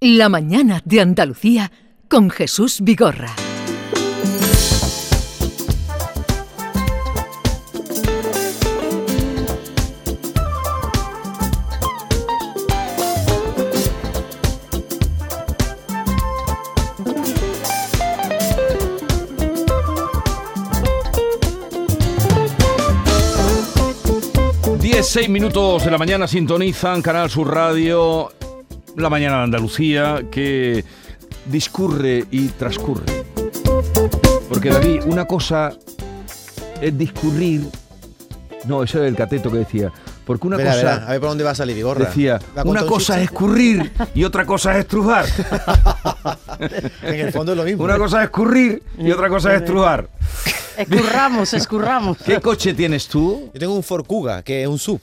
La mañana de Andalucía con Jesús Vigorra. Diez, seis minutos de la mañana sintonizan Canal Sur Radio, la mañana de Andalucía, que discurre y transcurre. Porque David, una cosa es discurrir. No, eso es el cateto que decía. Porque una cosa. verá, a ver por dónde va a salir Vigorra. Decía, ¿Va a una un cosa es escurrir y otra cosa es estrujar. En el fondo es lo mismo. Una ¿eh? cosa es escurrir y otra cosa es estrujar. Escurramos, escurramos. ¿Qué coche tienes tú? Yo tengo un Ford Kuga, que es un sub.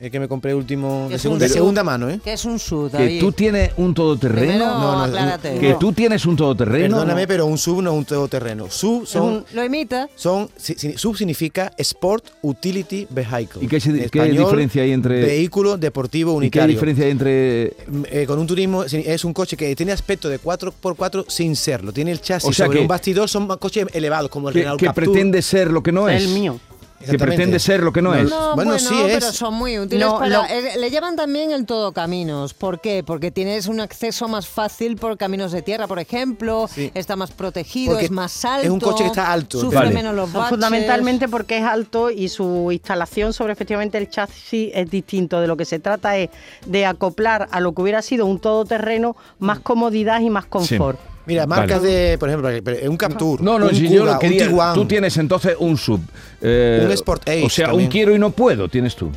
El que me compré último de, sub. segunda mano, ¿eh? ¿Qué es un Que David? tú tienes un todoterreno. Primero, No, no, aclárate. Que tú tienes un todoterreno. Perdóname, pero un sub no es un todoterreno. Sub son, Lo imita. son sub significa Sport Utility Vehicle. ¿Y qué se- qué diferencia hay entre- Vehículo deportivo ¿Y qué unitario. diferencia hay entre Eh, con un turismo es un coche que tiene aspecto de 4x4 sin serlo. Tiene el chasis O sea sobre que- un bastidor, son coches elevados como el que, Renault que Captur. pretende ser lo que no es? El mío. Que pretende ser lo que no, No, es. No, Bueno, bueno, sí pero es. son muy útiles No, para... lo- eh, le llaman también el todo caminos. ¿Por qué? Porque tienes un acceso más fácil por caminos de tierra, por ejemplo. Sí. Está más protegido, Porque es más alto. es un coche que está alto. Sufre Vale. menos los baches. Fundamentalmente porque es alto y su instalación sobre efectivamente el chasis es distinto. De lo que se trata es de acoplar a lo que hubiera sido un todoterreno más comodidad y más confort. Mira, marcas Vale. de, por ejemplo, un Captur, No, no, un si Kuga, yo lo quería. Tú tienes entonces un sub. eh, Un Sport Age O sea, un quiero y no puedo tienes tú.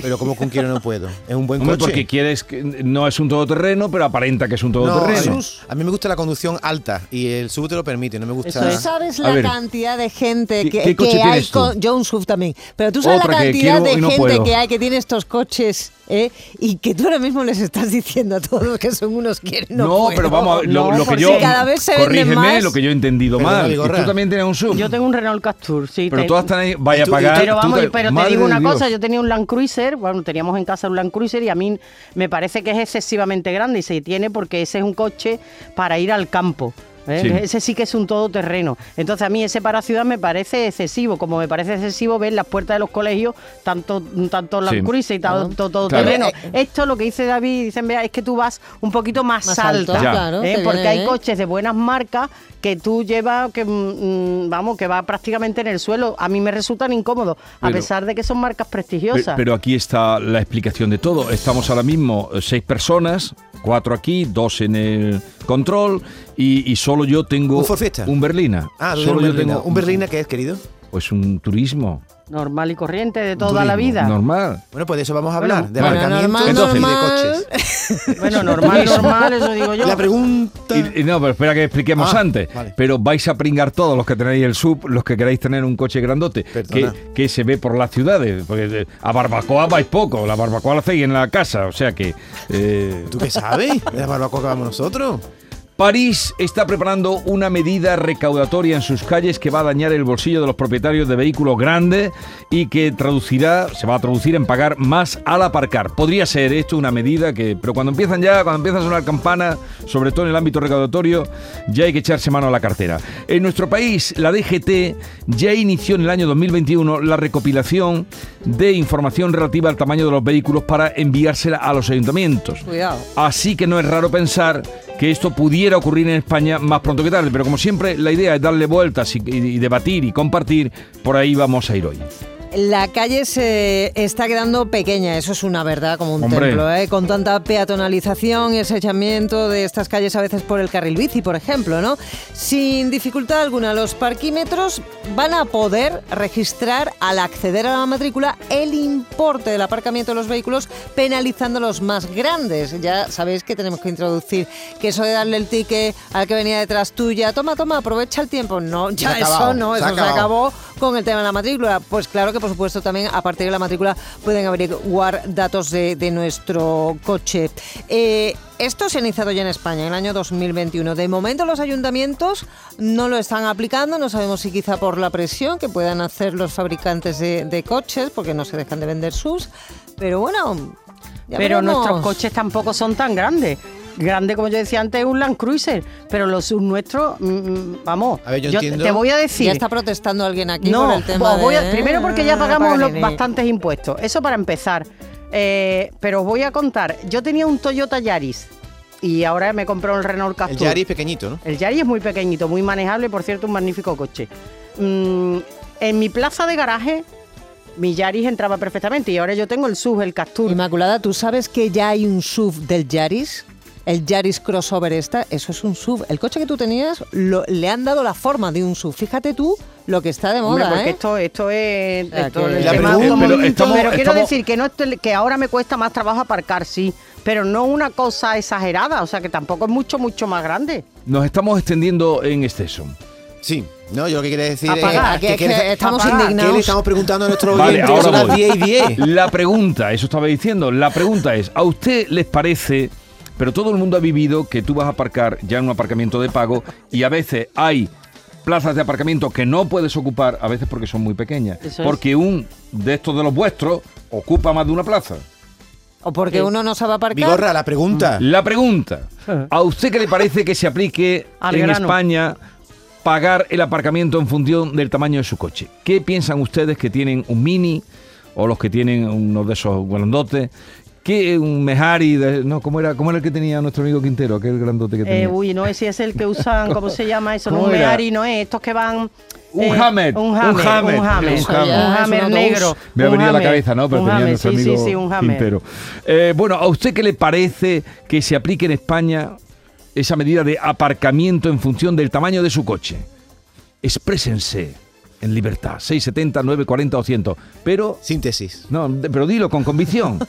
Pero como con quiero no puedo. Es un buen Hombre, coche. porque quieres que no es un todoterreno, pero aparenta que es un todoterreno. a mí me gusta la conducción alta y el sub te lo permite, no me gusta. Eso ¿Tú es. sabes la ver. cantidad de gente ¿Qué- que, qué coche que hay con yo un SUV también, pero tú sabes Otra la cantidad de no gente puedo. que hay que tiene estos coches ¿eh? y que tú ahora mismo les estás diciendo a todos que son unos que no No, puedo. pero vamos a ver, lo, No, lo que yo. cada vez se venden corrígeme más. lo que yo he entendido mal. Tú también tienes un sub. Yo tengo un Renault Captur, sí. pero te- todas están ahí. Vaya a pagar. Pero vamos, te- pero te digo una Dios. cosa, yo tenía un Land Cruiser, bueno, teníamos en casa un Land Cruiser y a mí me parece que es excesivamente grande y se tiene porque ese es un coche para ir al campo. ¿Eh? Sí. Ese sí que es un todoterreno. Entonces a mí ese para ciudad me parece excesivo, como me parece excesivo ver las puertas de los colegios, tanto, tanto Land Sí. Y tanto todoterreno. Esto lo que dice David, dicen, vea, es que tú vas un poquito más, Más alto, alta. Claro. ¿eh? Porque viene hay coches de buenas marcas que tú llevas, que mm, vamos, que va prácticamente en el suelo. A mí me resultan incómodos, a Pero- pesar de que son marcas prestigiosas. Pero aquí está la explicación de todo. Estamos ahora mismo eh, seis personas, cuatro aquí, dos en el control y, y solo yo tengo ¿Un Ford Fiesta? un Berlina. Ah, solo yo un Berlina. tengo ¿Un Berlina qué es, querido? Pues un turismo. Normal y corriente de toda la vida. Normal. Bueno, pues de eso vamos a hablar, Bueno, de vale. aparcamiento Normal, y de coches. Bueno, normal, normal, eso digo yo. La pregunta... Y, y no, pero espera que expliquemos Ah, antes. vale. Pero vais a pringar todos los que tenéis el sub, los que queráis tener un coche grandote, que, que se ve por las ciudades. Porque eh, a barbacoa vais poco, la barbacoa la hacéis en la casa, o sea que... eh, ¿Tú qué sabes? ¿De la barbacoa que vamos nosotros? París está preparando una medida recaudatoria en sus calles que va a dañar el bolsillo de los propietarios de vehículos grandes y que traducirá, se va a traducir en pagar más al aparcar. Podría ser esto una medida que, pero cuando empiezan ya, cuando empiezan a sonar campanas, sobre todo en el ámbito recaudatorio, ya hay que echarse mano a la cartera. En nuestro país, la DGT ya inició en el año 2021 la recopilación de información relativa al tamaño de los vehículos para enviársela a los ayuntamientos. Cuidado. Así que no es raro pensar que esto pudiera ocurrir en España más pronto que tarde, pero como siempre la idea es darle vueltas y debatir y compartir, por ahí vamos a ir hoy. La calle se está quedando pequeña, eso es una verdad, como un Hombre. templo, ¿eh? con tanta peatonalización y echamiento de estas calles a veces por el carril bici, por ejemplo, ¿no? Sin dificultad alguna, los parquímetros van a poder registrar al acceder a la matrícula el importe del aparcamiento de los vehículos, penalizando los más grandes. Ya sabéis que tenemos que introducir que eso de darle el ticket al que venía detrás tuya, toma, toma, aprovecha el tiempo. No, ya eso acabado, no, se eso ha se acabado. acabó con el tema de la matrícula. Pues claro que por supuesto también a partir de la matrícula pueden averiguar datos de, de nuestro coche. Eh, esto se ha iniciado ya en España en el año 2021. De momento los ayuntamientos no lo están aplicando, no sabemos si quizá por la presión que puedan hacer los fabricantes de, de coches, porque no se dejan de vender sus. Pero bueno, Ya pero veremos. nuestros coches tampoco son tan grandes. Grande, como yo decía antes, es un Land Cruiser, pero los sub nuestros, mm, mm, vamos, A ver, yo te- entiendo- te voy a decir... Ya está protestando alguien aquí no, por el tema os voy a- de- primero porque ya pagamos los Paganini. bastantes impuestos, eso para empezar. Eh, pero os voy a contar, yo tenía un Toyota Yaris y ahora me compré un Renault El Captur. Yaris pequeñito, ¿no? El Yaris es muy pequeñito, muy manejable y por cierto un magnífico coche. Mm, en mi plaza de garaje, mi Yaris entraba perfectamente y ahora yo tengo el SUV, el Captur. Inmaculada, ¿tú sabes que ya hay un SUV del Yaris? El Yaris Crossover esta, eso es un SUV. El coche que tú tenías lo- le han dado la forma de un SUV. Fíjate tú lo que está de Hombre, moda, porque ¿eh? esto, esto es esto es tema pregunta- pero estamos- Pero quiero estamos- decir que no estoy- que ahora me cuesta más trabajo aparcar, sí, pero no una cosa exagerada, o sea que tampoco es mucho, mucho más grande. Nos estamos extendiendo en exceso. Sí. No, yo lo que quería decir Apagar, es que- es que que- estamos apagar. indignados. ¿Qué le estamos preguntando a nuestros Vale, ahora Son las voy. 10 y 10. La pregunta, eso estaba diciendo, la pregunta es, ¿a usted les parece, pero todo el mundo ha vivido que tú vas a aparcar ya en un aparcamiento de pago y a veces hay plazas de aparcamiento que no puedes ocupar, a veces porque son muy pequeñas, Eso es. porque un de estos de los vuestros ocupa más de una plaza? O porque uno no sabe aparcar. Vigorra, la pregunta. La pregunta, ¿a usted qué le parece que se aplique Al en grano. España pagar el aparcamiento en función del tamaño de su coche? ¿Qué piensan ustedes que tienen un Mini o los que tienen uno de esos grandotes? ¿Qué un Mejari? de- no, ¿cómo era, ¿Cómo era el que tenía nuestro amigo Quintero, aquel grandote que tenía? Eh, uy, no es si es el que usan, ¿cómo se llama eso? No, ¿Cómo un era? Meari, no es, estos que van... Un eh, Hammer, Un un Hammer, Hammer, un Hammer, un Hammer. Negro. Me ha venido a la cabeza, ¿no? Pero un tenía Hammer, nuestro sí, amigo sí, sí, un Hammer. Quintero. Eh, bueno, ¿a usted qué le parece que se aplique en España esa medida de aparcamiento en función del tamaño de su coche? Exprésense en libertad, 670, 940 o 100. Pero, Síntesis. no, pero dilo con convicción.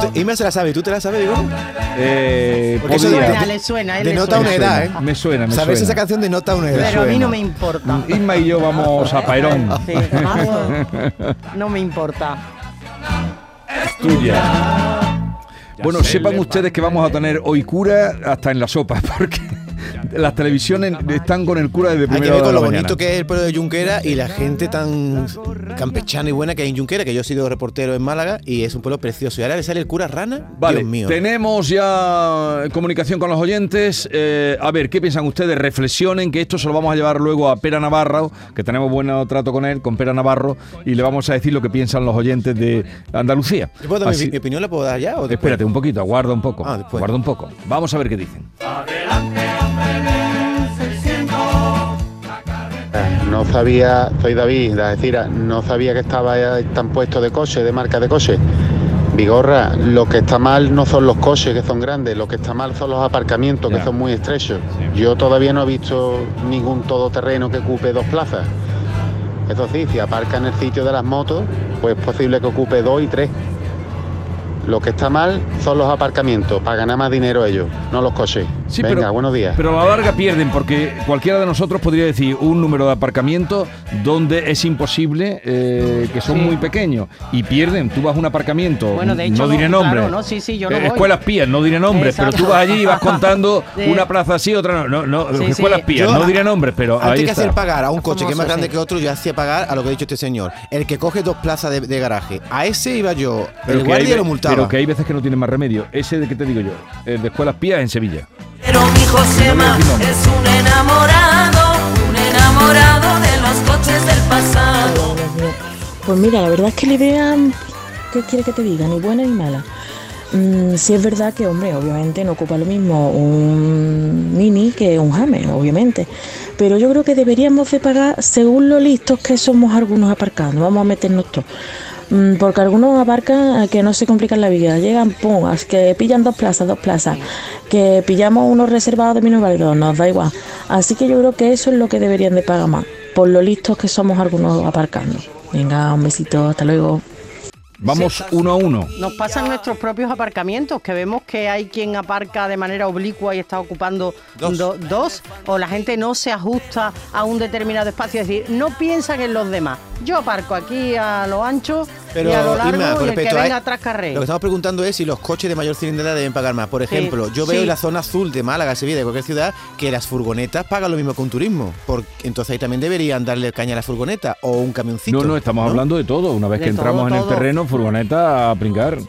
Tú te- Irma se la sabe. ¿Tú te la sabes, Vigorra? Eh, Porque eso podría. Suena, le suena, a él le denota suena. una edad, ¿eh? Me suena, me Sabes suena. esa canción denota una edad. Pero a mí suena. no me importa. Isma y yo vamos a Pairón. Sí, vamos, no me importa. tuya. Bueno, sepan ustedes que vamos a tener hoy cura hasta en la sopa, porque las televisiones están con el cura desde Hay que primera ver hora con de lo la bonito mañana. que es el pueblo de Junquera y la gente tan campechana y buena que hay en Junquera, que yo he sido reportero en Málaga y es un pueblo precioso. Y ahora le sale el cura rana, Vale, Dios mío. tenemos ya comunicación con los oyentes. Eh, a ver, ¿qué piensan ustedes? Reflexionen que esto se lo vamos a llevar luego a Pera Navarro, que tenemos buen trato con él, con Pera Navarro, y le vamos a decir lo que piensan los oyentes de Andalucía. ¿Yo puedo dar mi- Así- mi, opinión? ¿La puedo dar ya? O? Espérate un poquito, aguarda un poco. Ah, después. aguarda un poco. Vamos a ver qué dicen. No sabía, soy David, de Algeciras, no sabía que estaba tan puesto de coche, de marca de coche. Vigorra, lo que está mal no son los coches que son grandes, lo que está mal son los aparcamientos que son muy estrechos. Yo todavía no he visto ningún todoterreno que ocupe dos plazas. Eso sí, si aparca en el sitio de las motos, pues es posible que ocupe dos y tres. Lo que está mal son los aparcamientos, para ganar más dinero ellos, no los coches. Sí, Venga, pero, buenos días. Pero a la larga pierden porque cualquiera de nosotros podría decir un número de aparcamientos donde es imposible, eh, que son Sí. muy pequeños y pierden. Tú vas a un aparcamiento, Bueno, de hecho, no diré no, nombre. claro, no, sí, sí, yo no Eh, voy. escuelas pías, no diré nombres, pero tú vas allí y vas contando una plaza así, otra no. no, no Sí, escuelas sí. pías, Yo, no diré nombres, pero Antes ahí que está. hacer pagar a un coche que es más grande sí. que otro, yo hacía pagar a lo que ha dicho este señor. El que coge dos plazas de, de garaje. A ese iba yo. Pero el que, hay, guardia lo multaba. pero que hay veces que no tienen más remedio. Ese de que te digo yo, el de escuelas pías en Sevilla. Mi Josema es un enamorado, un enamorado de los coches del pasado. Pues mira, la verdad es que la idea, ¿qué quiere que te diga? Ni buena ni mala. Mm, sí es verdad que, hombre, obviamente no ocupa lo mismo un Mini que un Hammer, obviamente. Pero yo creo que deberíamos de pagar según lo listos que somos algunos aparcando. Vamos a meternos todos. Mm, Porque algunos aparcan eh, que no se complican la vida. Llegan, pum, que pillan dos plazas, dos plazas. Que pillamos unos reservados de menos válidos, nos da igual. Así que yo creo que eso es lo que deberían de pagar más. Por lo listos que somos algunos aparcando. Venga, un besito, hasta luego. Vamos uno a uno. Nos pasan nuestros propios aparcamientos, que vemos que hay quien aparca de manera oblicua y está ocupando Dos. do- dos, o la gente no se ajusta a un determinado espacio, es decir, no piensan en los demás. Yo aparco aquí a lo ancho Pero, y a lo largo Inma, con y el que respecto a- venga atrás carré. Lo que estamos preguntando es si los coches de mayor cilindrada deben pagar más. Por Sí, ejemplo, yo veo sí. en la zona azul de Málaga, Sevilla, de cualquier ciudad, que las furgonetas pagan lo mismo que un turismo. Porque, entonces ahí también deberían darle caña a la furgoneta o un camioncito. No, no, estamos hablando de todo. Una vez De que entramos todo, en todo. el terreno, furgoneta a brincar. ¿En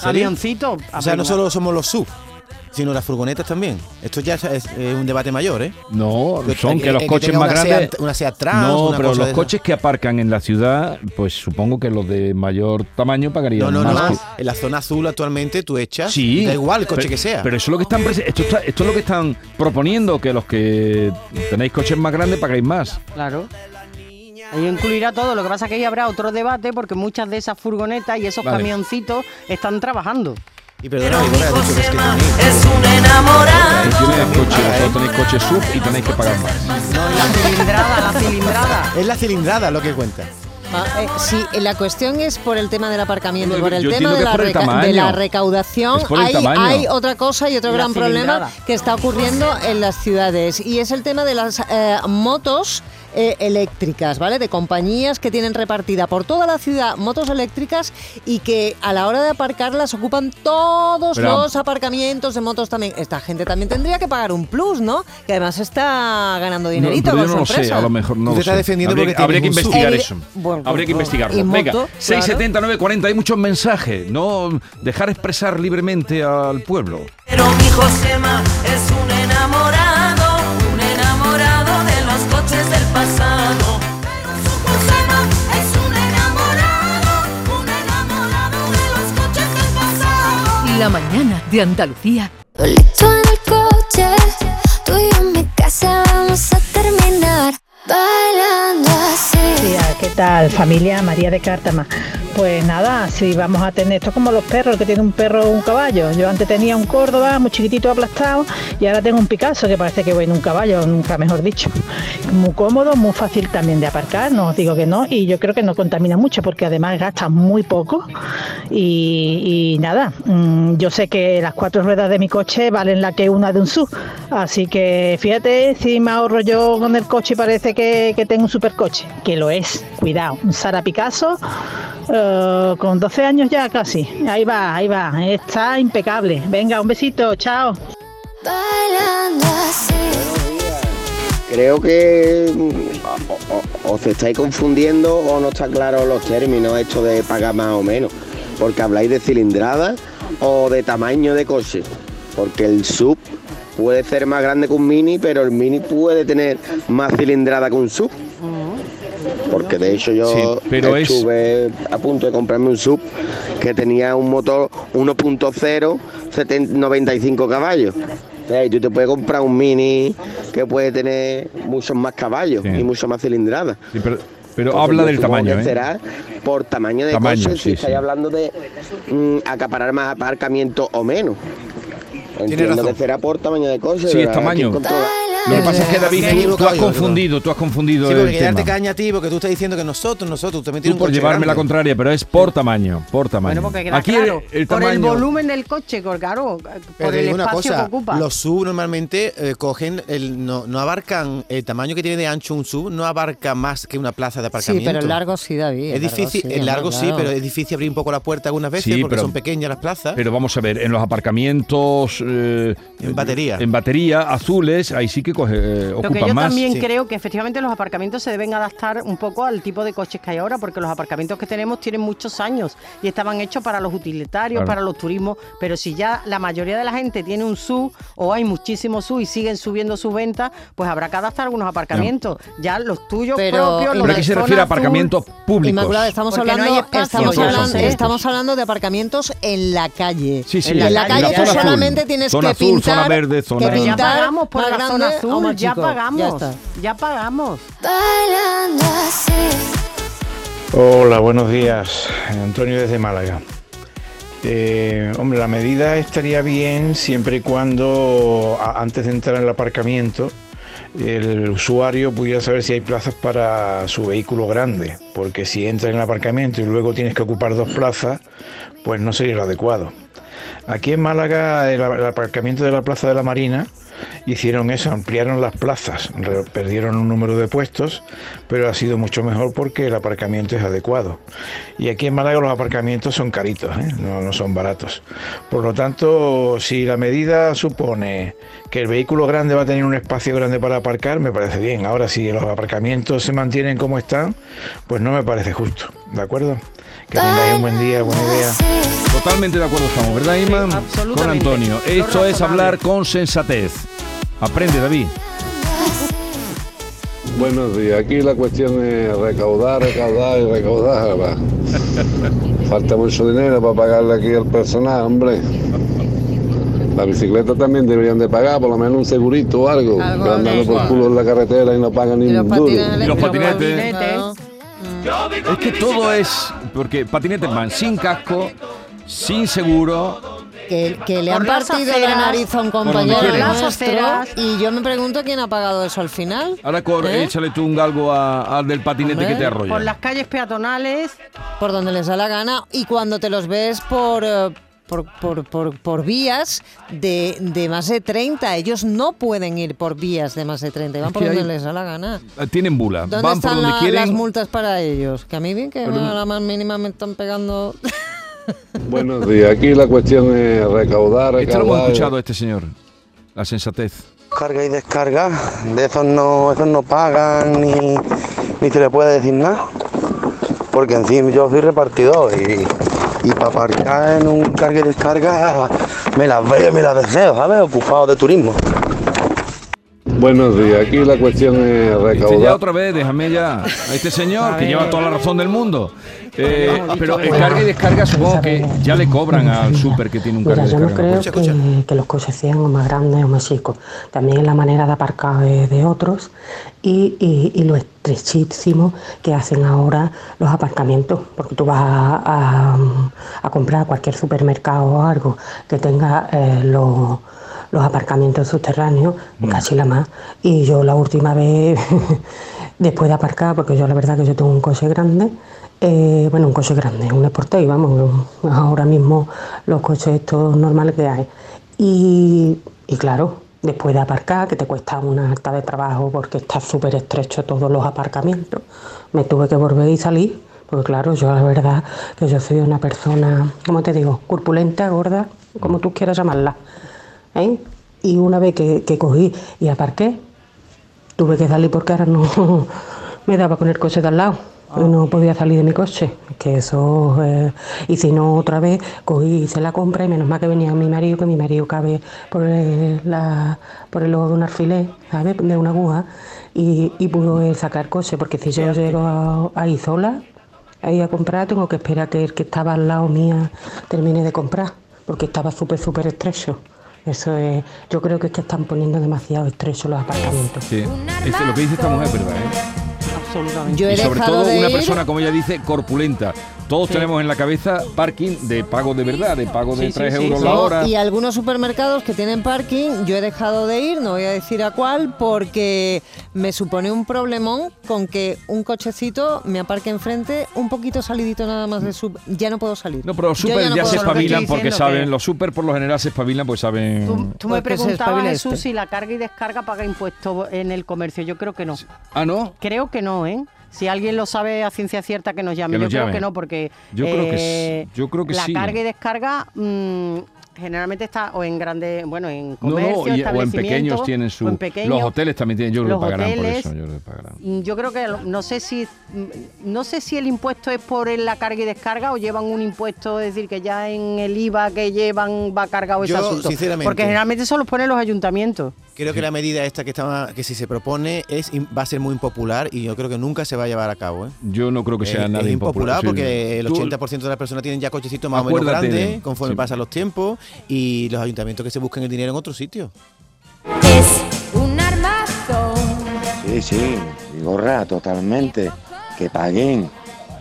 serio? Avioncito. O sea, no solo somos los sub, sino las furgonetas también. Esto ya es, es, un debate mayor, ¿eh? No, Que- son que- que los que coches más una grandes. Seat- una Seat Trans, no, una pero cosa los coches que aparcan en la ciudad, pues supongo que los de mayor tamaño pagarían No, no, más. no. En la zona azul actualmente tú echas. Sí. Da igual el coche pero- que sea. Pero eso es lo que están esto, está- esto es lo que están proponiendo, que los que tenéis coches más grandes pagáis más. Claro. Ahí incluirá todo. Lo que pasa es que ahí habrá otro debate porque muchas de esas furgonetas y esos Vale. camioncitos están trabajando. Y perdona, Pero mi dicho que es que tenéis- es un enamorado. Ahí tienes coche, paga, ¿eh? tenéis coche sub y tenéis que pagar más. La cilindrada, la cilindrada. Es la cilindrada lo que cuenta. Ah, eh, sí, eh, la cuestión es por el tema del aparcamiento, No, por el tema de la, el reca- tamaño. de la recaudación. Hay, hay otra cosa y otro La gran problema cilindrada. que está ocurriendo en las ciudades y es el tema de las eh, motos. Eh, eléctricas, ¿vale? De compañías que tienen repartida por toda la ciudad motos eléctricas y que a la hora de aparcarlas ocupan todos Pero- los aparcamientos de motos también. Esta gente también tendría que pagar un plus, ¿no? Que además está ganando No, dinerito pero yo no su lo sé, empresa. a lo mejor no lo sé. defendiendo habría, porque habría que investigar eso. Bueno, habría que pues, investigarlo. Venga, moto, 670, 940, hay muchos mensajes. No dejar expresar libremente al pueblo. Pero mi Josema es un enamorado, La mañana de Andalucía Solito en el coche, tú y yo en mi casa vamos a terminar bailando así. ¿qué tal? Familia María de Cártama. Pues nada, si vamos a tener esto es como los perros, que tiene un perro o un caballo. Yo antes tenía un Córdoba muy chiquitito aplastado y ahora tengo un Picasso que parece que voy en un caballo, nunca mejor dicho. Muy cómodo, muy fácil también de aparcar, no os digo que no, y yo creo que no contamina mucho porque además gasta muy poco. Y, nada, mm, yo sé que las cuatro ruedas de mi coche valen la que una de un sub, así que fíjate si me ahorro yo con el coche parece que, que tengo un supercoche, que lo es, cuidado, un Sara Picasso con 12 años ya casi, ahí va, ahí va, está impecable. Venga, un besito, chao. Creo que mm, o, o- o se estáis confundiendo o no está claro los términos esto de pagar más o menos. Porque habláis de cilindrada o de tamaño de coche. Porque el sub puede ser más grande que un mini, pero el mini puede tener más cilindrada que un sub. Porque de hecho yo Sí, pero es- estuve a punto de comprarme un sub que tenía un motor 1.0, 70 95 caballos. O sea, y tú te puedes comprar un mini que puede tener muchos más caballos Sí. y mucho más cilindrada. Sí, pero pero Entonces, habla del tamaño, ¿eh? será por tamaño de Tamaño, coche, sí, si estáis sí. hablando de mm, acaparar más aparcamiento o menos. Entiendo razón. que será por tamaño de coche. Sí, es tamaño. Lo que pasa es que David, tú- has yo, confundido, tú has confundido Sí, porque el tema. caña a ti, porque tú estás diciendo que nosotros, nosotros, tú también Tú tienes un por llevarme la contraria, pero es por tamaño, por tamaño. Bueno, porque Aquí claro, el, el por tamaño. el volumen del coche, claro, por te el una espacio cosa, que ocupa. los sub normalmente eh, cogen, el, no, no abarcan, el tamaño que tiene de ancho un sub no abarca más que una plaza de Sí, aparcamiento. pero el largo sí, David. Es el largo difícil, sí, el largo sí, pero es difícil abrir un poco la puerta algunas veces Sí, porque pero- son pequeñas las plazas. Pero vamos a ver, en los aparcamientos. eh, En batería. En batería, azules, ahí sí que eh, Lo que yo más. también Sí. creo que efectivamente los aparcamientos se deben adaptar un poco al tipo de coches que hay ahora, porque los aparcamientos que tenemos tienen muchos años y estaban hechos para los utilitarios, Claro. para los turismos, pero si ya la mayoría de la gente tiene un SUV o hay muchísimos SUV y siguen subiendo sus ventas, pues habrá que adaptar algunos aparcamientos. Ya los tuyos Pero- propios, los Pero de aquí se refiere a azul, aparcamientos públicos. Inmaculada, estamos Porque no hablando, hay espacio, estamos, hablando, sé. estamos hablando de aparcamientos en la calle. Sí, sí, en la, en la calle calle, tú zona azul. solamente tienes Zona que azul, pintar, zona verde, zona- que ya pintar pagamos por más la grande zona o azul, ya chico. pagamos, Ya está. ya pagamos. Bailando así. Hola, buenos días. Antonio desde Málaga. Eh, hombre, la medida estaría bien siempre y cuando a- antes de entrar en el aparcamiento el usuario pudiera saber si hay plazas para su vehículo grande, porque si entra en el aparcamiento y luego tienes que ocupar dos plazas, pues no sería lo adecuado. Aquí en Málaga, el, aparcamiento de la Plaza de la Marina, hicieron eso, ampliaron las plazas, perdieron un número de puestos, pero ha sido mucho mejor porque el aparcamiento es adecuado. Y aquí en Málaga los aparcamientos son caritos, ¿eh? no, no son baratos. Por lo tanto, si la medida supone que el vehículo grande va a tener un espacio grande para aparcar, me parece bien. Ahora, si los aparcamientos se mantienen como están, pues no me parece justo, ¿de acuerdo? Que tengáis un buen día, buena idea. Totalmente de acuerdo estamos, ¿verdad, Ima? absolutamente. Con Antonio. Lo Esto es hablar con sensatez. Aprende, David. Buenos días, aquí la cuestión es recaudar, recaudar y recaudar. Falta mucho dinero para pagarle aquí al personal, hombre. La bicicleta también deberían de pagar, por lo menos un segurito o algo. Andando por culo en la carretera y no pagan ni un duro. Y los patinetes. Es que todo es. Porque patinetes van sin casco, sin seguro. Que, que le Por han partido aceras. la nariz a un Por compañero. Las aceras. y yo me pregunto quién ha pagado eso al final. Ahora corre, ¿Eh? échale tú un galgo al del patinete que te arrolla. Por las calles peatonales. Por donde les da la gana y cuando te los ves por... eh, por, por, por, por vías de, de más de 30. Ellos no pueden ir por vías de más de 30. Van por donde hay- les da la gana. Eh, Tienen bula. ¿Dónde Van por están donde la- quieren. las multas para ellos? Que a mí bien que Pero- a la más mínima me están pegando... Buenos días, aquí la cuestión es recaudar, Esto lo hemos recaudar. escuchado a este señor. La sensatez. Carga y descarga, de esos no, esos no pagan ni, ni se le puede decir nada. Porque encima yo soy repartidor y, y para aparcar en un carga y descarga me las veo y me las deseo, ¿sabes? Ocupado de turismo. Buenos días, aquí la cuestión es Este ya recaudar. otra vez, déjame ya a este señor A que lleva toda la razón del mundo. Eh, pero el carga y descarga supongo que ya le cobran al súper que tiene un carga Mira, yo no creo que, que los coches sean o más grandes o más chicos. También la manera de aparcar de, de otros y, y- y lo estrechísimo que hacen ahora los aparcamientos. Porque tú vas a, a- a comprar a cualquier supermercado o algo que tenga eh, los, los aparcamientos subterráneos, casi la más. Y yo la última vez, después de aparcar, porque yo la verdad que yo tengo un coche grande, eh, bueno, un coche grande, un Sportage, vamos, ahora mismo los coches estos normales que hay. Y, y claro, después de aparcar, que te cuesta una alta de trabajo porque está súper estrecho todos los aparcamientos, me tuve que volver y salir, porque claro, yo la verdad que yo soy una persona, ¿cómo te digo? Corpulenta, gorda, como tú quieras llamarla. ¿Eh? Y una vez que, que cogí y aparqué, tuve que salir porque ahora no me daba con el coche de al lado. y No podía salir de mi coche, que eso, eh, y si no otra vez cogí, hice la compra y menos mal que venía mi marido, que mi marido cabe por el, la, por el ojo de un alfiler, ¿sabes? De una aguja, y, y pudo sacar coche, porque si yo llego ahí sola, ahí a comprar, tengo que esperar que el que estaba al lado mía termine de comprar, porque estaba súper, súper estrecho. Eso es, yo creo que es que están poniendo demasiado estrecho los aparcamientos. Sí. Este, lo que dice esta mujer es verdad, ¿eh? Absolutamente. Yo he y sobre todo de una ir- persona, como ella dice, corpulenta. Todos Sí. tenemos en la cabeza parking de pago de verdad, de pago de Sí, 3 sí, sí, euros sí. la hora. Y algunos supermercados que tienen parking, yo he dejado de ir, no voy a decir a cuál, porque me supone un problemón con que un cochecito me aparque enfrente, un poquito salidito nada más de su... Ya no puedo salir. No, pero los Yo super ya, no se espabilan porque saben, que- los super por lo general se espabilan porque saben... Tú, tú me Pues preguntabas, Jesús, este. si la carga y descarga paga impuestos en el comercio. Yo creo que no. Ah, ¿no? Creo que no, ¿eh? Si alguien lo sabe a ciencia cierta, que nos llame. Que yo creo que no, porque Yo creo que eh, sí, yo creo que la sí. carga y descarga mm, generalmente está o en grandes, bueno, en No, comercio, no, y- o en pequeños tienen su... o en pequeños. los hoteles también tienen, yo creo que Los pagarán por eso. Yo creo que pagarán. Mm, Yo creo que lo- no sé si mm, no sé si el impuesto es por la carga y descarga o llevan un impuesto, es decir, que ya en el IVA que llevan va cargado ese Yo, asunto. sinceramente- Porque generalmente eso los ponen los ayuntamientos. Creo que la medida esta que estaba, que si se propone es va a ser muy impopular y yo creo que nunca se va a llevar a cabo. ¿eh? Yo no creo que sea es, nada es impopular. impopular sí. porque el Tú- 80% de las personas tienen ya cochecitos más o menos grandes conforme sí. pasan los tiempos y los ayuntamientos que se busquen el dinero en otro sitio. Un armazo. Sí, sí, gorra, totalmente. Que paguen.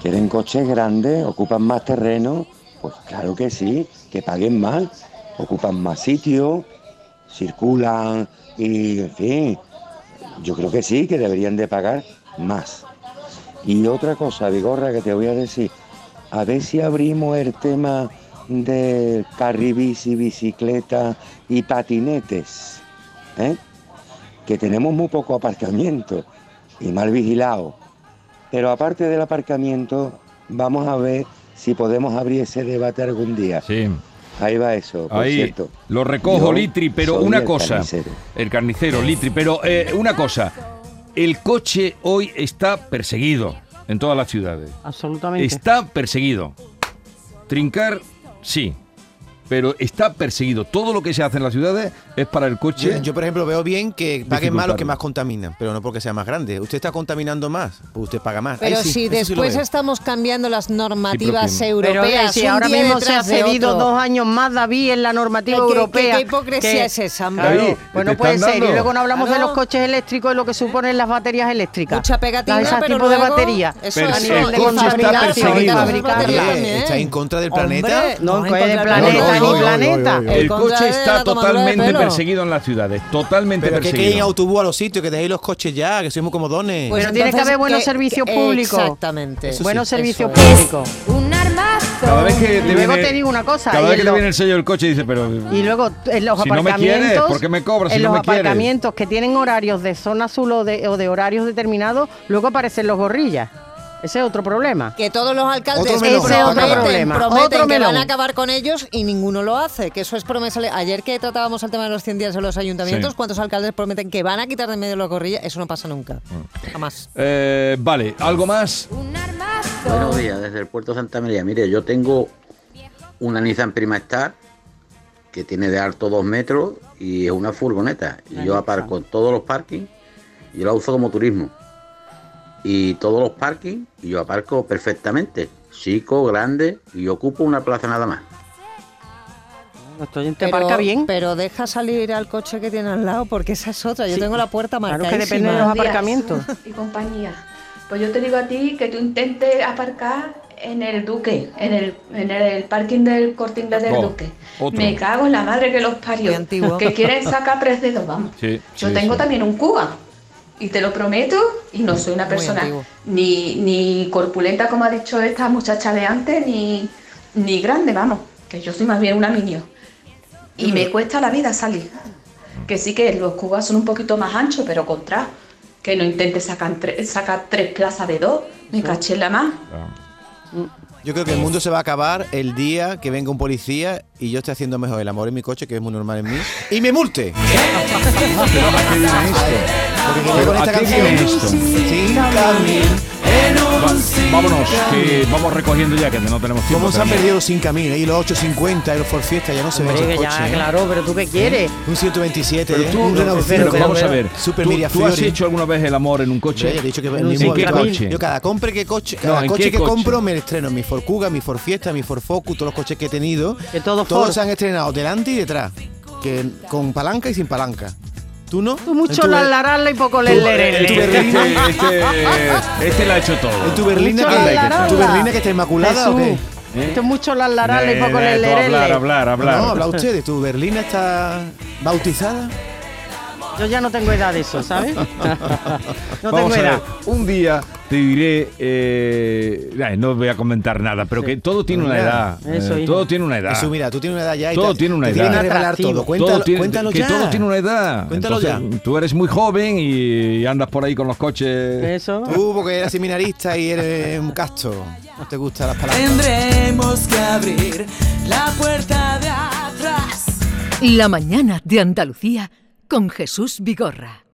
¿Quieren coches grandes? ¿Ocupan más terreno? Pues claro que sí, que paguen más. Ocupan más sitio, circulan y, en fin, Yo creo que sí, que deberían de pagar más. Y otra cosa, Vigorra, que te voy a decir, a ver si abrimos el tema de carribici, bicicleta y patinetes, ¿eh? que tenemos muy poco aparcamiento y mal vigilado. Pero aparte del aparcamiento, vamos a ver si podemos abrir ese debate algún día. Sí. Ahí va eso, por Ahí cierto. lo recojo, Yo Litri, pero una el cosa. carnicero. El carnicero, Litri, pero eh, una cosa. El coche hoy está perseguido en todas las ciudades. Absolutamente. Está perseguido. Trincar, sí. Pero está perseguido. Todo lo que se hace en las ciudades es para el coche. Yo, yo, por ejemplo, veo bien que paguen más los que más contaminan, pero no porque sea más grande. Usted está contaminando más, pues usted paga más. Pero Ahí sí, si sí después estamos cambiando las normativas Sí, Pero europeas, eh, si ahora mismo se ha cedido dos años más, David, en la normativa ¿Qué- qué- europea. qué hipocresía que- es esa, hombre? Claro, David, pues te no puede ser. Y luego no hablamos de Claro. los coches eléctricos y lo que suponen las baterías eléctricas. Mucha pegatina, Ese pero tipo de batería. eso Pero a es- nivel el de está. ¿Está en contra del planeta? No, en contra el del planeta, planeta. El coche está totalmente perseguido en las ciudades. Totalmente Pero que hay que en perseguido. autobús a los sitios, que dejéis los coches ya, que somos comodones. Pues Pero tiene que haber buenos ¿qué- servicios públicos. Exactamente. Sí, Buenos servicios públicos. Un armazo. Cada vez que Y le luego viene, te digo una cosa. Cada y vez que le los- viene el sello del coche dice, pero Y luego en los Si no me aparcamientos. quieres, ¿por qué me cobras si en no los me quieres? aparcamientos que tienen horarios de zona azul o de, o de horarios determinados, luego aparecen los gorrillas. Ese es otro problema. Que todos los alcaldes prometen, prometen Otro que melón. van a acabar con ellos y ninguno lo hace. Que eso es promesa. le- Ayer que tratábamos el tema de los 100 días en los ayuntamientos, Sí. ¿cuántos alcaldes prometen que van a quitar de medio los gorrillas? Eso no pasa nunca. Mm. Jamás. Eh, vale, ¿algo más? Buenos días, desde el puerto de Santa María. Mire, yo tengo una Nissan Prima Star que tiene de alto dos metros y es una furgoneta. Y yo aparco en todos los parkings y yo la uso como turismo. Y todos los parkings y yo aparco perfectamente. Chico, grande y ocupo una plaza nada más. Nuestro oyente aparca bien. Pero deja salir al coche que tiene al lado porque esa es otra. Yo Sí. tengo la puerta Claro marcada. que depende de los aparcamientos. y compañía. Pues yo te digo a ti que tú intentes aparcar en el Duque, en el, en el parking del Corte Inglés del Oh, Duque. otro. Me cago en la madre que los parió. Que quieren sacar tres dedos, vamos. Sí, Yo sí, tengo sí. también un Cuba. Y te lo prometo, y no soy una persona ni, ni corpulenta, como ha dicho esta muchacha de antes, ni, ni grande, vamos, que yo soy más bien una minio. Y me cuesta la vida salir. Que sí que los cubas son un poquito más anchos, pero contra. Que no intentes sacar, tre- sacar tres plazas de dos. Me caché en la más. Yo creo que el mundo se va a acabar el día que venga un policía y yo esté haciendo mejor el amor en mi coche, que es muy normal en mí, y me multe. Vámonos, que vamos recogiendo ya, que no tenemos tiempo. ¿Cómo se han perdido los sin camino? Y los 850 y los Ford Fiesta ya no se ven esos que ya, coches. ¿eh? claro, pero tú qué quieres. Un 127, Pero ¿eh? un Renault pero vamos a ver, Super ¿tú, tú has hecho alguna vez el amor en un coche? Ya he dicho que En el un mismo ¿En qué coche. coche? Yo cada compre que coche, cada ¿en coche que coche? compro me estreno mi Ford Kuga, mi Ford Fiesta, mi Ford Focus, todos los coches que he tenido. Que todo todos Ford. se han estrenado delante y detrás, que con palanca y sin palanca. ¿Tú no? Tú mucho En tu la lararla y poco le en tu Berlina, Este, este, este la ha hecho todo. en tu Berlina, Mucho que, la lararla. tu Berlina que está inmaculada o qué? Jesús. Esto es mucho la lararla y Eh, poco eh, le tú hablar, hablar, hablar. No, habla usted, ¿tu Berlina está bautizada? Yo ya no tengo edad de eso, ¿sabes? no tengo Vamos a ver, edad. un día te diré, eh, ay, no voy a comentar nada, pero que todo tiene una edad. Eso, eh, todo tiene una edad. Eso, mira, tú tienes una edad ya y Todo te- tiene una te edad. Tienes que revelar todo. Cuéntalo, todo tiene, cuéntalo que ya. todo tiene una edad. Cuéntalo Entonces, Tú eres muy joven y andas por ahí con los coches. Eso. Tú, porque eres seminarista y eres un casto. No te gustan las palabras. Tendremos que abrir la puerta de atrás. La mañana de Andalucía con Jesús Vigorra.